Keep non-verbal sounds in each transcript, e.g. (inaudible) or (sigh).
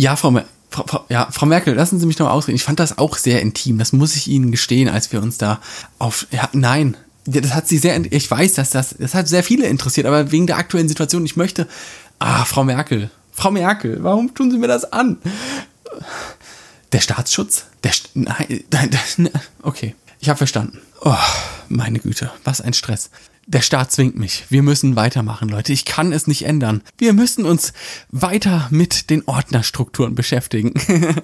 Ja, Frau, Frau, Frau, ja, Frau Merkel, lassen Sie mich noch ausreden. Ich fand das auch sehr intim. Das muss ich Ihnen gestehen, als wir uns da auf. Ja, nein. Das hat Sie sehr. Ich weiß, dass das. Das hat sehr viele interessiert, aber wegen der aktuellen Situation, ich möchte. Ah, Frau Merkel. Frau Merkel, warum tun Sie mir das an? Der Staatsschutz? Der. St nein, (laughs) nein, okay. Ich habe verstanden. Oh, meine Güte, was ein Stress. Der Staat zwingt mich. Wir müssen weitermachen, Leute. Ich kann es nicht ändern. Wir müssen uns weiter mit den Ordnerstrukturen beschäftigen. (laughs)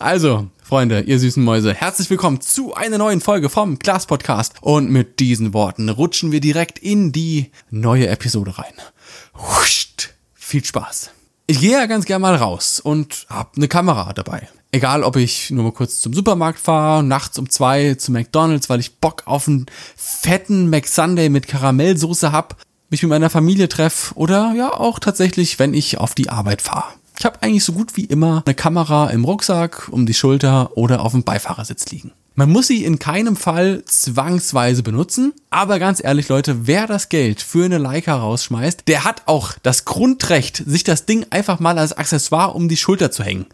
also, Freunde, ihr süßen Mäuse, herzlich willkommen zu einer neuen Folge vom Class Podcast. Und mit diesen Worten rutschen wir direkt in die neue Episode rein. Huscht. Viel Spaß. Ich gehe ja ganz gerne mal raus und hab eine Kamera dabei. Egal, ob ich nur mal kurz zum Supermarkt fahre, nachts um zwei zu McDonalds, weil ich Bock auf einen fetten McSunday mit Karamellsoße hab, mich mit meiner Familie treffe oder ja auch tatsächlich, wenn ich auf die Arbeit fahre. Ich habe eigentlich so gut wie immer eine Kamera im Rucksack, um die Schulter oder auf dem Beifahrersitz liegen. Man muss sie in keinem Fall zwangsweise benutzen, aber ganz ehrlich Leute, wer das Geld für eine Leica rausschmeißt, der hat auch das Grundrecht, sich das Ding einfach mal als Accessoire um die Schulter zu hängen.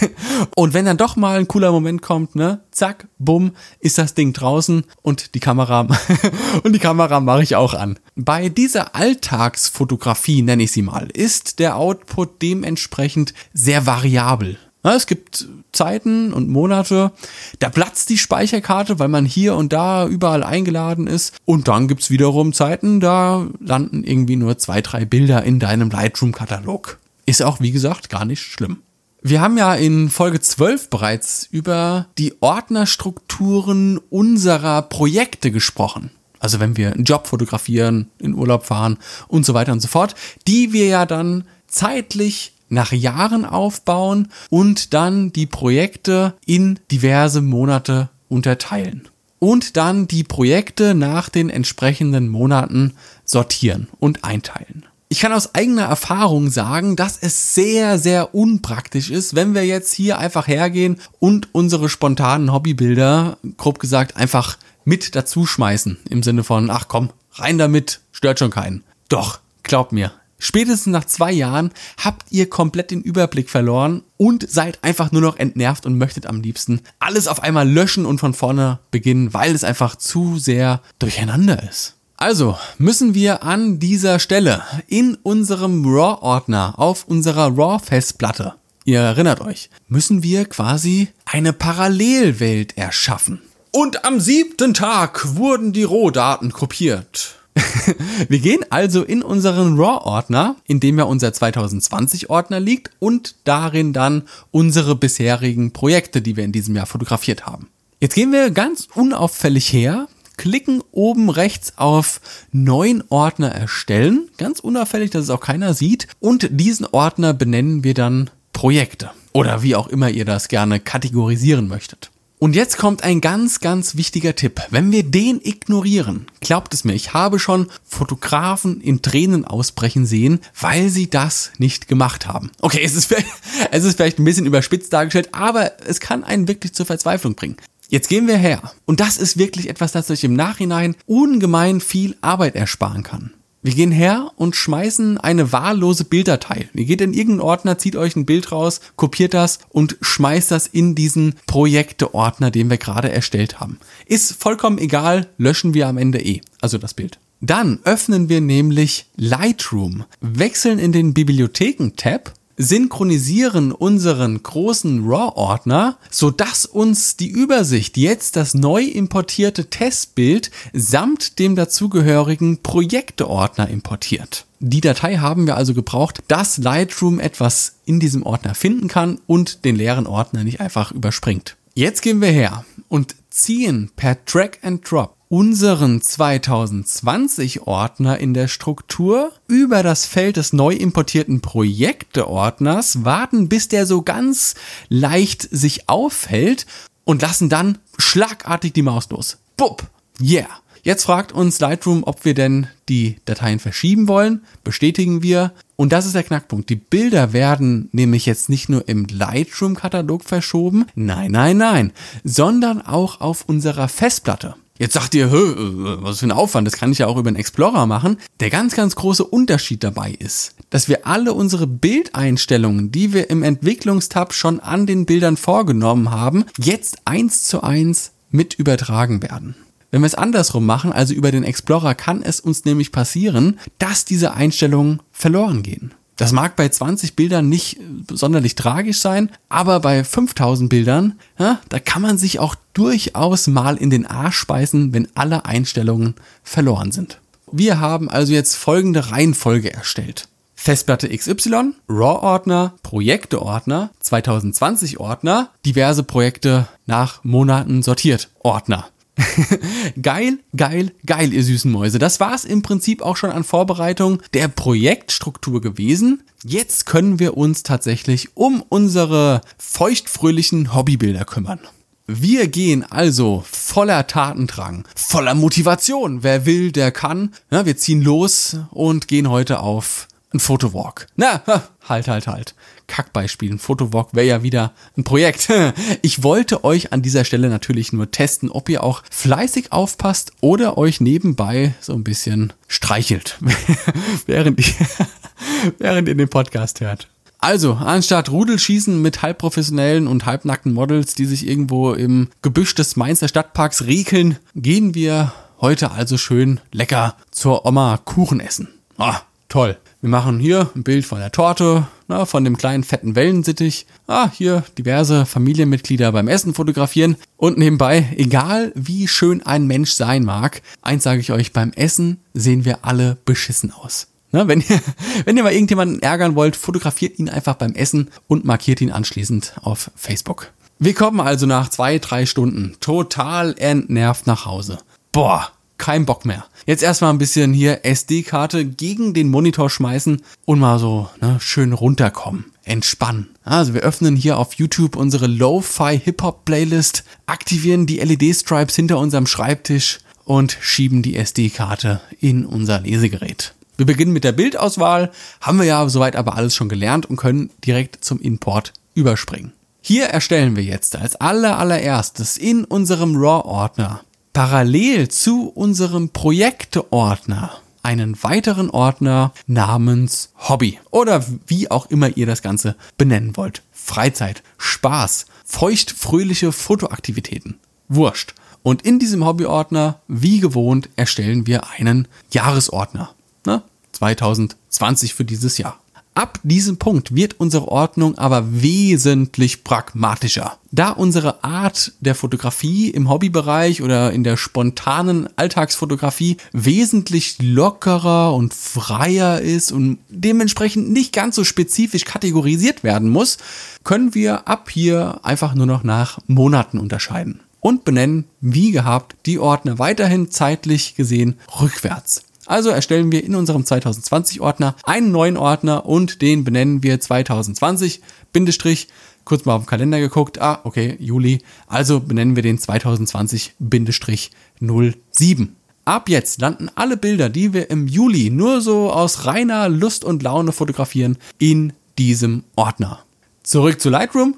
(laughs) und wenn dann doch mal ein cooler Moment kommt, ne, zack, bumm, ist das Ding draußen und die Kamera (laughs) und die Kamera mache ich auch an. Bei dieser Alltagsfotografie nenne ich sie mal, ist der Output dementsprechend sehr variabel. Es gibt Zeiten und Monate, da platzt die Speicherkarte, weil man hier und da überall eingeladen ist. Und dann gibt's wiederum Zeiten, da landen irgendwie nur zwei, drei Bilder in deinem Lightroom-Katalog. Ist auch, wie gesagt, gar nicht schlimm. Wir haben ja in Folge 12 bereits über die Ordnerstrukturen unserer Projekte gesprochen. Also wenn wir einen Job fotografieren, in Urlaub fahren und so weiter und so fort, die wir ja dann zeitlich nach Jahren aufbauen und dann die Projekte in diverse Monate unterteilen. Und dann die Projekte nach den entsprechenden Monaten sortieren und einteilen. Ich kann aus eigener Erfahrung sagen, dass es sehr, sehr unpraktisch ist, wenn wir jetzt hier einfach hergehen und unsere spontanen Hobbybilder, grob gesagt, einfach mit dazu schmeißen. Im Sinne von, ach komm, rein damit, stört schon keinen. Doch, glaub mir, Spätestens nach zwei Jahren habt ihr komplett den Überblick verloren und seid einfach nur noch entnervt und möchtet am liebsten alles auf einmal löschen und von vorne beginnen, weil es einfach zu sehr durcheinander ist. Also müssen wir an dieser Stelle in unserem RAW-Ordner auf unserer RAW-Festplatte, ihr erinnert euch, müssen wir quasi eine Parallelwelt erschaffen. Und am siebten Tag wurden die Rohdaten kopiert. (laughs) wir gehen also in unseren RAW-Ordner, in dem ja unser 2020-Ordner liegt und darin dann unsere bisherigen Projekte, die wir in diesem Jahr fotografiert haben. Jetzt gehen wir ganz unauffällig her, klicken oben rechts auf neuen Ordner erstellen, ganz unauffällig, dass es auch keiner sieht, und diesen Ordner benennen wir dann Projekte oder wie auch immer ihr das gerne kategorisieren möchtet. Und jetzt kommt ein ganz, ganz wichtiger Tipp. Wenn wir den ignorieren, glaubt es mir, ich habe schon Fotografen in Tränen ausbrechen sehen, weil sie das nicht gemacht haben. Okay, es ist, (laughs) es ist vielleicht ein bisschen überspitzt dargestellt, aber es kann einen wirklich zur Verzweiflung bringen. Jetzt gehen wir her. Und das ist wirklich etwas, das euch im Nachhinein ungemein viel Arbeit ersparen kann. Wir gehen her und schmeißen eine wahllose Bilddatei. Ihr geht in irgendeinen Ordner, zieht euch ein Bild raus, kopiert das und schmeißt das in diesen Projekte-Ordner, den wir gerade erstellt haben. Ist vollkommen egal, löschen wir am Ende eh, also das Bild. Dann öffnen wir nämlich Lightroom, wechseln in den Bibliotheken-Tab synchronisieren unseren großen RAW-Ordner, sodass uns die Übersicht jetzt das neu importierte Testbild samt dem dazugehörigen Projekte-Ordner importiert. Die Datei haben wir also gebraucht, dass Lightroom etwas in diesem Ordner finden kann und den leeren Ordner nicht einfach überspringt. Jetzt gehen wir her und ziehen per Drag and Drop unseren 2020 Ordner in der Struktur über das Feld des neu importierten Projekte Ordners, warten bis der so ganz leicht sich aufhält und lassen dann schlagartig die Maus los. Bupp! Yeah! Jetzt fragt uns Lightroom, ob wir denn die Dateien verschieben wollen. Bestätigen wir. Und das ist der Knackpunkt. Die Bilder werden nämlich jetzt nicht nur im Lightroom-Katalog verschoben, nein, nein, nein, sondern auch auf unserer Festplatte. Jetzt sagt ihr, was für ein Aufwand, das kann ich ja auch über einen Explorer machen. Der ganz, ganz große Unterschied dabei ist, dass wir alle unsere Bildeinstellungen, die wir im Entwicklungstab schon an den Bildern vorgenommen haben, jetzt eins zu eins mit übertragen werden. Wenn wir es andersrum machen, also über den Explorer, kann es uns nämlich passieren, dass diese Einstellungen verloren gehen. Das mag bei 20 Bildern nicht sonderlich tragisch sein, aber bei 5000 Bildern, ja, da kann man sich auch durchaus mal in den Arsch speisen, wenn alle Einstellungen verloren sind. Wir haben also jetzt folgende Reihenfolge erstellt. Festplatte XY, RAW-Ordner, Projekte-Ordner, 2020-Ordner, diverse Projekte nach Monaten sortiert, Ordner. (laughs) geil, geil, geil, ihr süßen Mäuse. Das war es im Prinzip auch schon an Vorbereitung der Projektstruktur gewesen. Jetzt können wir uns tatsächlich um unsere feuchtfröhlichen Hobbybilder kümmern. Wir gehen also voller Tatendrang, voller Motivation. Wer will, der kann. Ja, wir ziehen los und gehen heute auf ein Fotowalk. Na, (laughs) halt, halt, halt. Kackbeispiel. Ein Fotowalk wäre ja wieder ein Projekt. (laughs) Ich wollte euch an dieser Stelle natürlich nur testen, ob ihr auch fleißig aufpasst oder euch nebenbei so ein bisschen streichelt, (laughs) während, ihr, (laughs) während ihr den Podcast hört. Also, anstatt Rudelschießen mit halbprofessionellen und halbnackten Models, die sich irgendwo im Gebüsch des Mainzer Stadtparks rekeln, gehen wir heute also schön lecker zur Oma Kuchen essen. Ah, toll. Wir machen hier ein Bild von der Torte, na, von dem kleinen fetten Wellensittich. Ah, hier diverse Familienmitglieder beim Essen fotografieren. Und nebenbei, egal wie schön ein Mensch sein mag, eins sage ich euch, beim Essen sehen wir alle beschissen aus. Na, wenn, ihr, (laughs) wenn ihr mal irgendjemanden ärgern wollt, fotografiert ihn einfach beim Essen und markiert ihn anschließend auf Facebook. Wir kommen also nach zwei, drei Stunden total entnervt nach Hause. Boah, kein Bock mehr. Jetzt erstmal ein bisschen hier SD-Karte gegen den Monitor schmeißen und mal so ne, schön runterkommen. Entspannen. Also wir öffnen hier auf YouTube unsere Lo-Fi Hip-Hop Playlist, aktivieren die LED-Stripes hinter unserem Schreibtisch und schieben die SD-Karte in unser Lesegerät. Wir beginnen mit der Bildauswahl, haben wir ja soweit aber alles schon gelernt und können direkt zum Import überspringen. Hier erstellen wir jetzt als aller allererstes in unserem RAW-Ordner parallel zu unserem Projekteordner einen weiteren Ordner namens Hobby oder wie auch immer ihr das Ganze benennen wollt. Freizeit, Spaß, feuchtfröhliche Fotoaktivitäten. Wurscht. Und in diesem Hobbyordner, wie gewohnt, erstellen wir einen Jahresordner. Ne? 2020 für dieses Jahr. Ab diesem Punkt wird unsere Ordnung aber wesentlich pragmatischer. Da unsere Art der Fotografie im Hobbybereich oder in der spontanen Alltagsfotografie wesentlich lockerer und freier ist und dementsprechend nicht ganz so spezifisch kategorisiert werden muss, können wir ab hier einfach nur noch nach Monaten unterscheiden und benennen, wie gehabt, die Ordner weiterhin zeitlich gesehen rückwärts. Also erstellen wir in unserem 2020-Ordner einen neuen Ordner und den benennen wir 2020, Bindestrich, kurz mal auf den Kalender geguckt, ah, okay, Juli, also benennen wir den 2020-07. Ab jetzt landen alle Bilder, die wir im Juli nur so aus reiner Lust und Laune fotografieren, in diesem Ordner. Zurück zu Lightroom.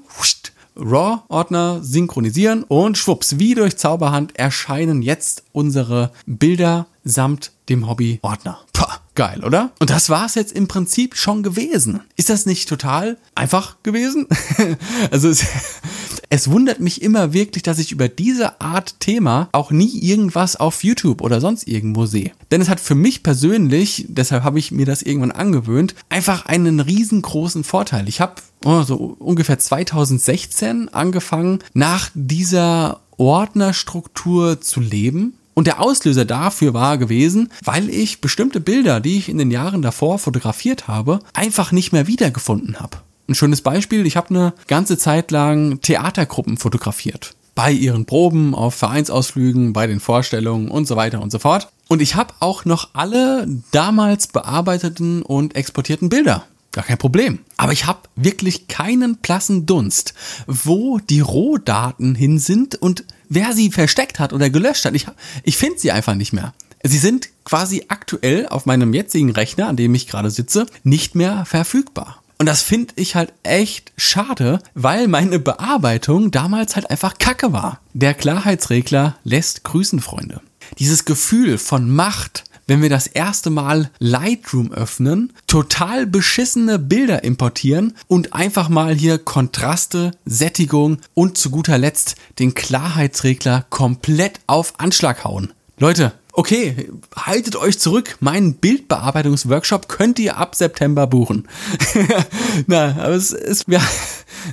RAW-Ordner synchronisieren und schwupps, wie durch Zauberhand erscheinen jetzt unsere Bilder samt dem Hobby-Ordner. Geil, oder? Und das war es jetzt im Prinzip schon gewesen. Ist das nicht total einfach gewesen? (laughs) also es, (laughs) es wundert mich immer wirklich, dass ich über diese Art Thema auch nie irgendwas auf YouTube oder sonst irgendwo sehe. Denn es hat für mich persönlich, deshalb habe ich mir das irgendwann angewöhnt, einfach einen riesengroßen Vorteil. Ich habe oh, so ungefähr 2016 angefangen, nach dieser Ordnerstruktur zu leben und der Auslöser dafür war gewesen, weil ich bestimmte Bilder, die ich in den Jahren davor fotografiert habe, einfach nicht mehr wiedergefunden habe. Ein schönes Beispiel, ich habe eine ganze Zeit lang Theatergruppen fotografiert. Bei ihren Proben, auf Vereinsausflügen, bei den Vorstellungen und so weiter und so fort. Und ich habe auch noch alle damals bearbeiteten und exportierten Bilder. Gar kein Problem. Aber ich habe wirklich keinen blassen Dunst, wo die Rohdaten hin sind und wer sie versteckt hat oder gelöscht hat. Ich, ich finde sie einfach nicht mehr. Sie sind quasi aktuell auf meinem jetzigen Rechner, an dem ich gerade sitze, nicht mehr verfügbar. Und das finde ich halt echt schade, weil meine Bearbeitung damals halt einfach kacke war. Der Klarheitsregler lässt grüßen, Freunde. Dieses Gefühl von Macht, wenn wir das erste Mal Lightroom öffnen, total beschissene Bilder importieren und einfach mal hier Kontraste, Sättigung und zu guter Letzt den Klarheitsregler komplett auf Anschlag hauen. Leute, okay, haltet euch zurück. Meinen Bildbearbeitungsworkshop könnt ihr ab September buchen. (laughs) Na, aber es ist, wir,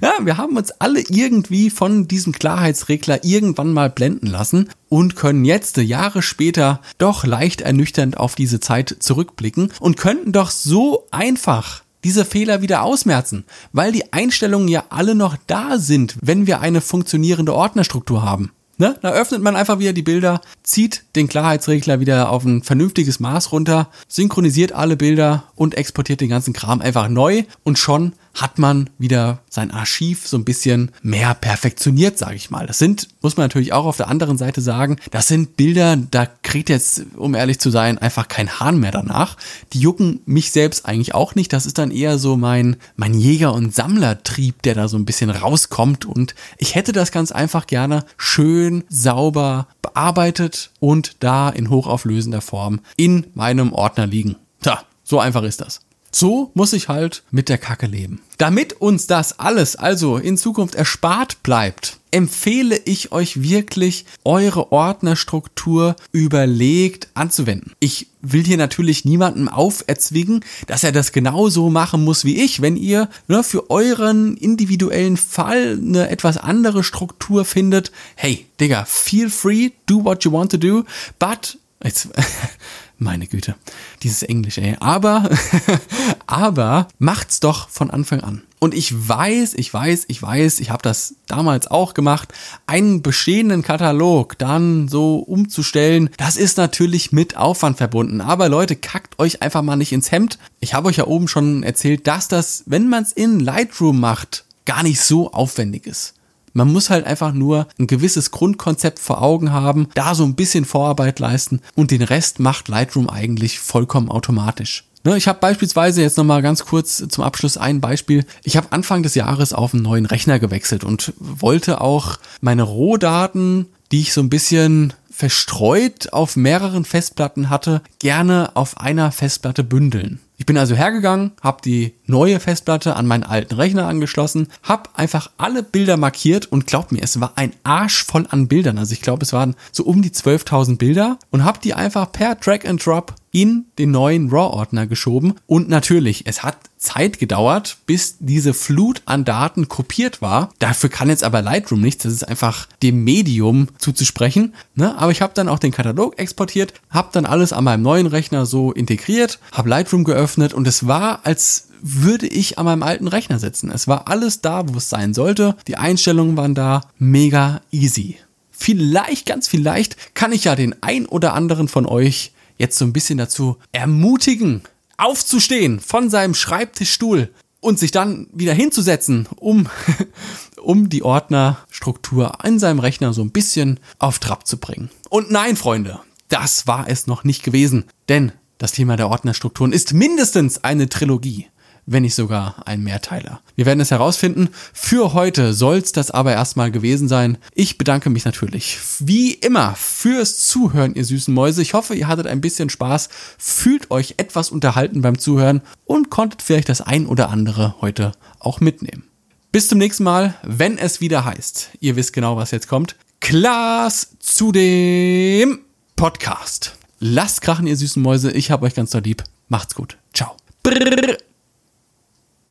ja, wir haben uns alle irgendwie von diesem Klarheitsregler irgendwann mal blenden lassen und können jetzt Jahre später doch leicht ernüchternd auf diese Zeit zurückblicken und könnten doch so einfach diese Fehler wieder ausmerzen, weil die Einstellungen ja alle noch da sind, wenn wir eine funktionierende Ordnerstruktur haben. Ne? Da öffnet man einfach wieder die Bilder, zieht den Klarheitsregler wieder auf ein vernünftiges Maß runter, synchronisiert alle Bilder und exportiert den ganzen Kram einfach neu und schon hat man wieder sein Archiv so ein bisschen mehr perfektioniert, sage ich mal. Das sind, muss man natürlich auch auf der anderen Seite sagen, das sind Bilder, da kriegt jetzt, um ehrlich zu sein, einfach kein Hahn mehr danach. Die jucken mich selbst eigentlich auch nicht. Das ist dann eher so mein, mein Jäger- und Sammlertrieb, der da so ein bisschen rauskommt. Und ich hätte das ganz einfach gerne schön, sauber bearbeitet und da in hochauflösender Form in meinem Ordner liegen. Tja, so einfach ist das. So muss ich halt mit der Kacke leben. Damit uns das alles also in Zukunft erspart bleibt, empfehle ich euch wirklich, eure Ordnerstruktur überlegt anzuwenden. Ich will hier natürlich niemandem auferzwingen, dass er das genauso machen muss wie ich. Wenn ihr ne, für euren individuellen Fall eine etwas andere Struktur findet, hey, Digga, feel free, do what you want to do, but Jetzt, (laughs) meine Güte, dieses Englisch, ey. Aber, (laughs) aber macht's doch von Anfang an. Und ich weiß, ich weiß, ich weiß, ich habe das damals auch gemacht, einen bestehenden Katalog dann so umzustellen, das ist natürlich mit Aufwand verbunden. Aber Leute, kackt euch einfach mal nicht ins Hemd. Ich habe euch ja oben schon erzählt, dass das, wenn man es in Lightroom macht, gar nicht so aufwendig ist. Man muss halt einfach nur ein gewisses Grundkonzept vor Augen haben, da so ein bisschen Vorarbeit leisten und den Rest macht Lightroom eigentlich vollkommen automatisch. Ne, ich habe beispielsweise jetzt nochmal ganz kurz zum Abschluss ein Beispiel. Ich habe Anfang des Jahres auf einen neuen Rechner gewechselt und wollte auch meine Rohdaten, die ich so ein bisschen verstreut auf mehreren Festplatten hatte, gerne auf einer Festplatte bündeln. Ich bin also hergegangen, habe die neue Festplatte an meinen alten Rechner angeschlossen, habe einfach alle Bilder markiert und glaubt mir, es war ein Arsch voll an Bildern. Also ich glaube, es waren so um die 12.000 Bilder und habe die einfach per Drag and Drop in den neuen RAW-Ordner geschoben. Und natürlich, es hat Zeit gedauert, bis diese Flut an Daten kopiert war. Dafür kann jetzt aber Lightroom nichts. Das ist einfach dem Medium zuzusprechen. Ne? Aber ich habe dann auch den Katalog exportiert, habe dann alles an meinem neuen Rechner so integriert, habe Lightroom geöffnet und es war, als würde ich an meinem alten Rechner sitzen. Es war alles da, wo es sein sollte. Die Einstellungen waren da. Mega easy. Vielleicht, ganz vielleicht, kann ich ja den ein oder anderen von euch jetzt so ein bisschen dazu ermutigen, aufzustehen von seinem Schreibtischstuhl und sich dann wieder hinzusetzen, um, (laughs) um die Ordnerstruktur in seinem Rechner so ein bisschen auf Trab zu bringen. Und nein, Freunde, das war es noch nicht gewesen, denn das Thema der Ordnerstrukturen ist mindestens eine Trilogie wenn nicht sogar ein Mehrteiler. Wir werden es herausfinden. Für heute soll es das aber erstmal gewesen sein. Ich bedanke mich natürlich wie immer fürs Zuhören, ihr süßen Mäuse. Ich hoffe, ihr hattet ein bisschen Spaß, fühlt euch etwas unterhalten beim Zuhören und konntet vielleicht das ein oder andere heute auch mitnehmen. Bis zum nächsten Mal, wenn es wieder heißt, ihr wisst genau, was jetzt kommt, Klaas zu dem Podcast. Lasst krachen, ihr süßen Mäuse. Ich hab euch ganz doll lieb. Macht's gut. Ciao. Brrr.